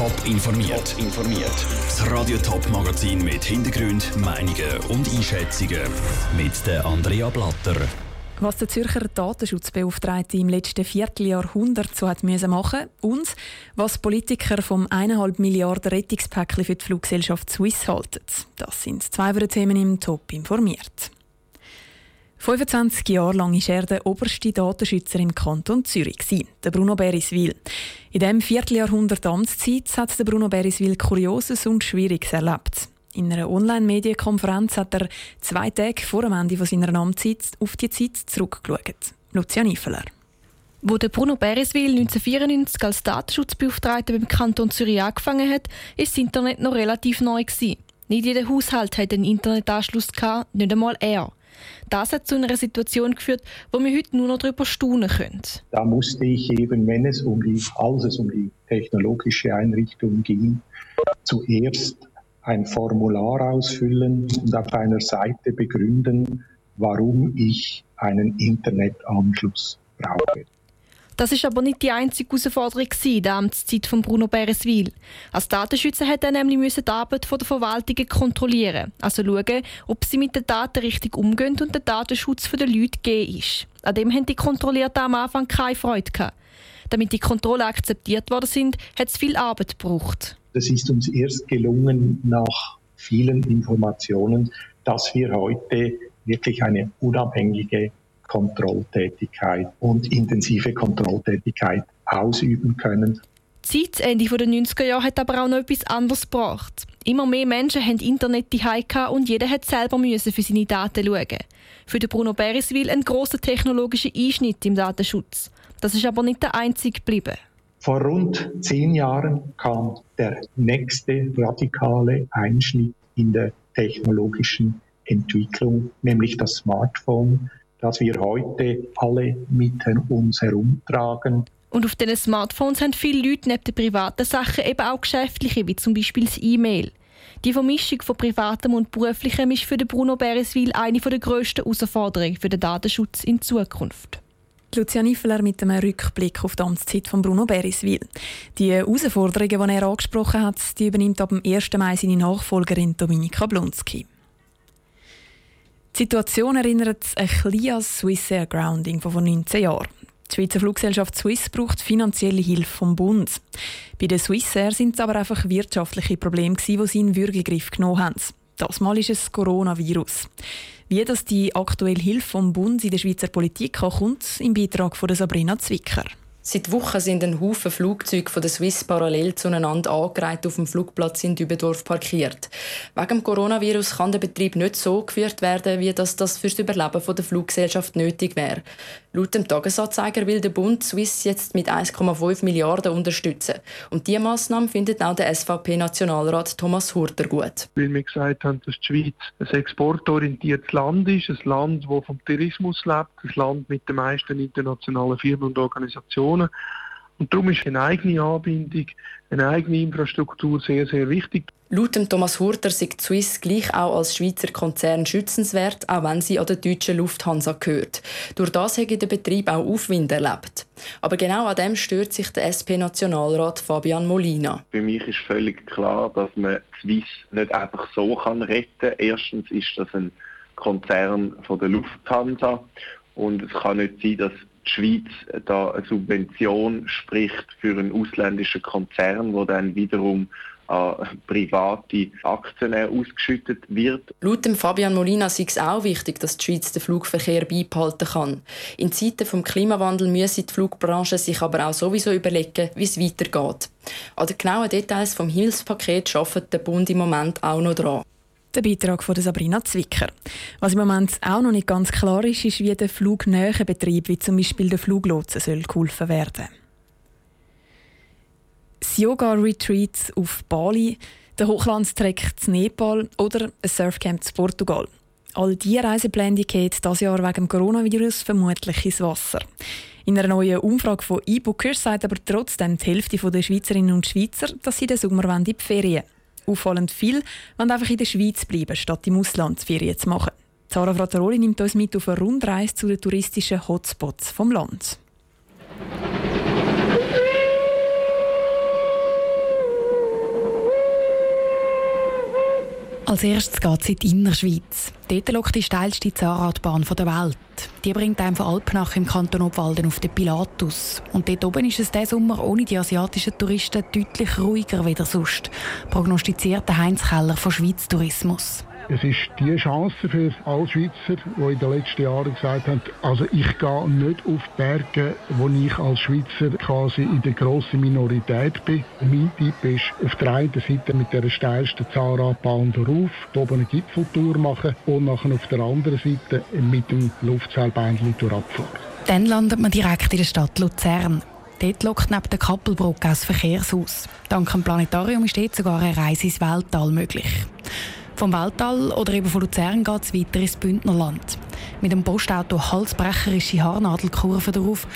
Top informiert. informiert. Das Radio Top Magazin mit Hintergrund, Meinungen und Einschätzungen mit der Andrea Blatter. Was der Zürcher Datenschutzbeauftragte im letzten Vierteljahrhundert so hat müssen machen und was Politiker vom 1,5 Milliarden Rettungspäckchen für die Fluggesellschaft Swiss halten. Das sind zwei Themen im Top informiert. 25 Jahre lang war er der oberste Datenschützer im Kanton Zürich, der Bruno Beriswil. In diesem Vierteljahrhundert Amtszeit hat der Bruno Beriswil Kurioses und Schwieriges erlebt. In einer Online-Medienkonferenz hat er zwei Tage vor dem Ende seiner Amtszeit auf die Zeit zurückgeschaut. Lucia Niefeler. Wo der Bruno Bereswil 1994 als Datenschutzbeauftragter beim Kanton Zürich angefangen hat, ist das Internet noch relativ neu. Nicht jeder Haushalt hat einen Internetanschluss nicht einmal er. Das hat zu einer Situation geführt, wo wir heute nur noch darüber staunen können. Da musste ich eben, wenn es um die, als es um die technologische Einrichtung ging, zuerst ein Formular ausfüllen und auf einer Seite begründen, warum ich einen Internetanschluss brauche. Das ist aber nicht die einzige Herausforderung in der Amtszeit von Bruno Bereswil. Als Datenschützer hat er nämlich die Arbeit der Verwaltungen kontrollieren, also schauen, ob sie mit den Daten richtig umgehen und der Datenschutz der Leute gegeben ist. An dem haben die Kontrollierten am Anfang keine Freude gehabt. Damit die Kontrollen akzeptiert worden sind, hat es viel Arbeit gebraucht. Es ist uns erst gelungen, nach vielen Informationen, dass wir heute wirklich eine unabhängige Kontrolltätigkeit und intensive Kontrolltätigkeit ausüben können. Seit Ende der 90er Jahre hat aber auch noch etwas anderes gebracht. Immer mehr Menschen haben Internet daheim und jeder hat selber müssen für seine Daten schauen. Für den Bruno Bereswil ein großer technologischer Einschnitt im Datenschutz. Das ist aber nicht der einzige geblieben. Vor rund zehn Jahren kam der nächste radikale Einschnitt in der technologischen Entwicklung, nämlich das Smartphone, das wir heute alle mit uns herumtragen. Und auf diesen Smartphones haben viele Leute neben den privaten Sachen eben auch geschäftliche, wie zum Beispiel das E-Mail. Die Vermischung von Privatem und Beruflichem ist für den Bruno Bereswil eine der grössten Herausforderungen für den Datenschutz in Zukunft. Lucia Niffeler mit einem Rückblick auf die Amtszeit von Bruno Beriswil. Die Herausforderungen, die er angesprochen hat, die übernimmt ab dem 1. Mai seine Nachfolgerin Dominika Blunski. Die Situation erinnert ein bisschen an das Swiss Air Grounding von vor 19 Jahren. Die Schweizer Fluggesellschaft Swiss braucht finanzielle Hilfe vom Bund. Bei der Swiss Air sind es aber einfach wirtschaftliche Probleme, die sie in Würgegriff genommen haben. Das Mal ist es Coronavirus. Wie das die aktuelle Hilfe vom Bund in der Schweizer Politik kommt, im Beitrag von Sabrina Zwicker. Seit Wochen sind ein Haufen Flugzeuge von der Swiss parallel zueinander angereiht auf dem Flugplatz in Dübendorf parkiert. Wegen dem Coronavirus kann der Betrieb nicht so geführt werden, wie das, das für das Überleben der Fluggesellschaft nötig wäre. Laut dem Tagesanzeiger will der Bund Swiss jetzt mit 1,5 Milliarden unterstützen. Und diese Massnahme findet auch der SVP-Nationalrat Thomas Hurter gut. Weil wir gesagt haben, dass die Schweiz ein exportorientiertes Land ist, ein Land, das vom Tourismus lebt, ein Land mit den meisten internationalen Firmen und Organisationen. Und darum ist eine eigene Anbindung, eine eigene Infrastruktur sehr, sehr wichtig. Laut Thomas Hurter sieht Swiss gleich auch als Schweizer Konzern schützenswert, auch wenn sie an der deutschen Lufthansa gehört. Durch das hat der Betrieb auch Aufwind erlebt. Aber genau an dem stört sich der SP-Nationalrat Fabian Molina. Für mich ist völlig klar, dass man Swiss nicht einfach so kann retten kann. Erstens ist das ein Konzern von der Lufthansa und es kann nicht sein, dass die Schweiz da eine Subvention spricht für einen ausländischen Konzern, wo dann wiederum an private Aktionäre ausgeschüttet wird. Laut dem Fabian Molina ist es auch wichtig, dass die Schweiz den Flugverkehr beibehalten kann. In Zeiten des Klimawandels müsse die Flugbranche sich aber auch sowieso überlegen, wie es weitergeht. An den genauen Details des Hilfspakets arbeitet der Bund im Moment auch noch dran. Der Beitrag von Sabrina Zwicker. Was im Moment auch noch nicht ganz klar ist, ist, wie der flugnähe Betrieb, wie zum Beispiel der Fluglotsen, soll geholfen werden. Das Yoga-Retreat auf Bali, der Hochlandstreck zu Nepal oder ein Surfcamp zu Portugal. All diese Reisepläne gehen dieses Jahr wegen dem Coronavirus vermutlich ins Wasser. In einer neuen Umfrage von E-Bookers sagt aber trotzdem die Hälfte der Schweizerinnen und Schweizer, dass sie den Sommer in die Ferien Auffallend viel wollen einfach in der Schweiz bleiben, statt im Ausland Ferien zu machen. Zara Frattaroli nimmt uns mit auf eine Rundreise zu den touristischen Hotspots vom Land. Als erstes geht es in die Innerschweiz. Dort lockt die steilste Zahnradbahn der Welt. Die bringt einem von Alpnach im Kanton Obwalden auf den Pilatus. Und dort oben ist es diesen Sommer ohne die asiatischen Touristen deutlich ruhiger als sonst, prognostiziert Heinz Keller von Schweiz Tourismus. Es ist die Chance für alle Schweizer, die in den letzten Jahren gesagt haben, also ich gehe nicht auf Berge, wo ich als Schweizer quasi in der grossen Minorität bin. Mein Tipp ist, auf der einen Seite mit der steilsten Zahnradbahn darauf, oben eine Gipfeltour machen und nachher auf der anderen Seite mit dem Luftseilbändchen durchabfahren. Dann landet man direkt in der Stadt Luzern. Dort lockt neben der Kappelbrücke das Verkehrshaus. Dank dem Planetarium ist dort sogar eine Reise ins Weltall möglich. Vom Weltall oder eben von Luzern geht es weiter ins Bündnerland. Mit dem Postauto halsbrecherische Haarnadelkurven darauf.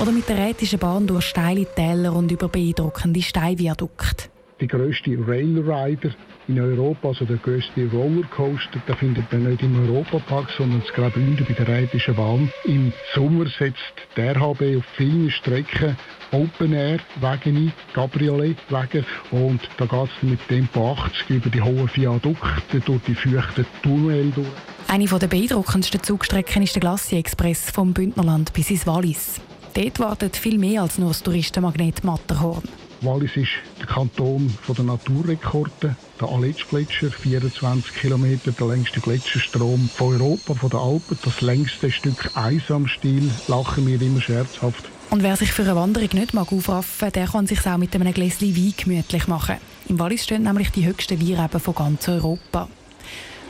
Oder mit der rätischen Bahn durch steile Täler und über beeindruckende Steinviadukte. Die grösste Railrider in Europa, also der grösste Rollercoaster, der findet man nicht im Europapark, sondern gerade unten bei der Rheinischen Bahn. Im Sommer setzt der RHB auf vielen Strecken Open Air Wege ein, Cabriolet-Wege und da geht es mit Tempo 80 über die hohen Viadukte durch die feuchten Tunnel durch. Eine der beeindruckendsten Zugstrecken ist der Glacier Express vom Bündnerland bis ins Wallis. Dort wartet viel mehr als nur das Touristenmagnet Matterhorn. Wallis ist der Kanton der Naturrekorde. Der Aletsch-Gletscher, 24 Kilometer, der längste Gletscherstrom von Europa, von den Alpen. Das längste Stück Eis am Stiel, lachen wir immer scherzhaft. Und wer sich für eine Wanderung nicht mag aufraffen der kann sich auch mit einem Gläschen Wein gemütlich machen. Im Wallis stehen nämlich die höchsten Weinreben von ganz Europa.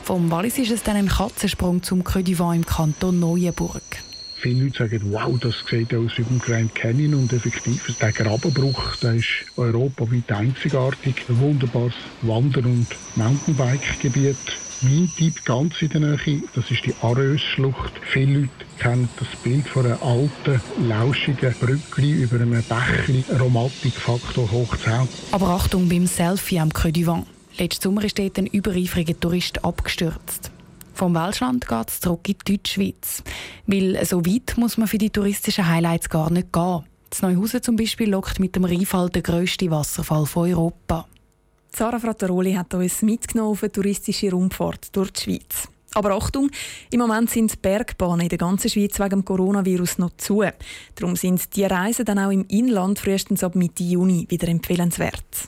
Vom Wallis ist es dann ein Katzensprung zum Creux du im Kanton Neuenburg. Viele Leute sagen, wow, das sieht aus wie beim Grand Canyon und effektiv, der Grabenbruch, der ist europaweit einzigartig. Ein wunderbares Wander- und Mountainbike-Gebiet. Mein Tipp ganz in der Nähe, das ist die Arös-Schlucht. Viele Leute kennen das Bild von einer alten, lauschigen Brücke über einem Bächli. Romantikfaktor hoch 10. Aber Achtung beim Selfie am Creux du Vent. Letzten Sommer ist dort ein übereifriger Tourist abgestürzt. Vom Welschland geht es zurück in die Deutschschweiz. Weil so weit muss man für die touristischen Highlights gar nicht gehen. Das Neuhausen zum Beispiel lockt mit dem Rheinfall den grössten Wasserfall von Europa. Sarah Frattaroli hat uns mitgenommen auf eine touristische Rundfahrt durch die Schweiz. Aber Achtung, im Moment sind die Bergbahnen in der ganzen Schweiz wegen dem Coronavirus noch zu. Darum sind die Reisen dann auch im Inland frühestens ab Mitte Juni wieder empfehlenswert.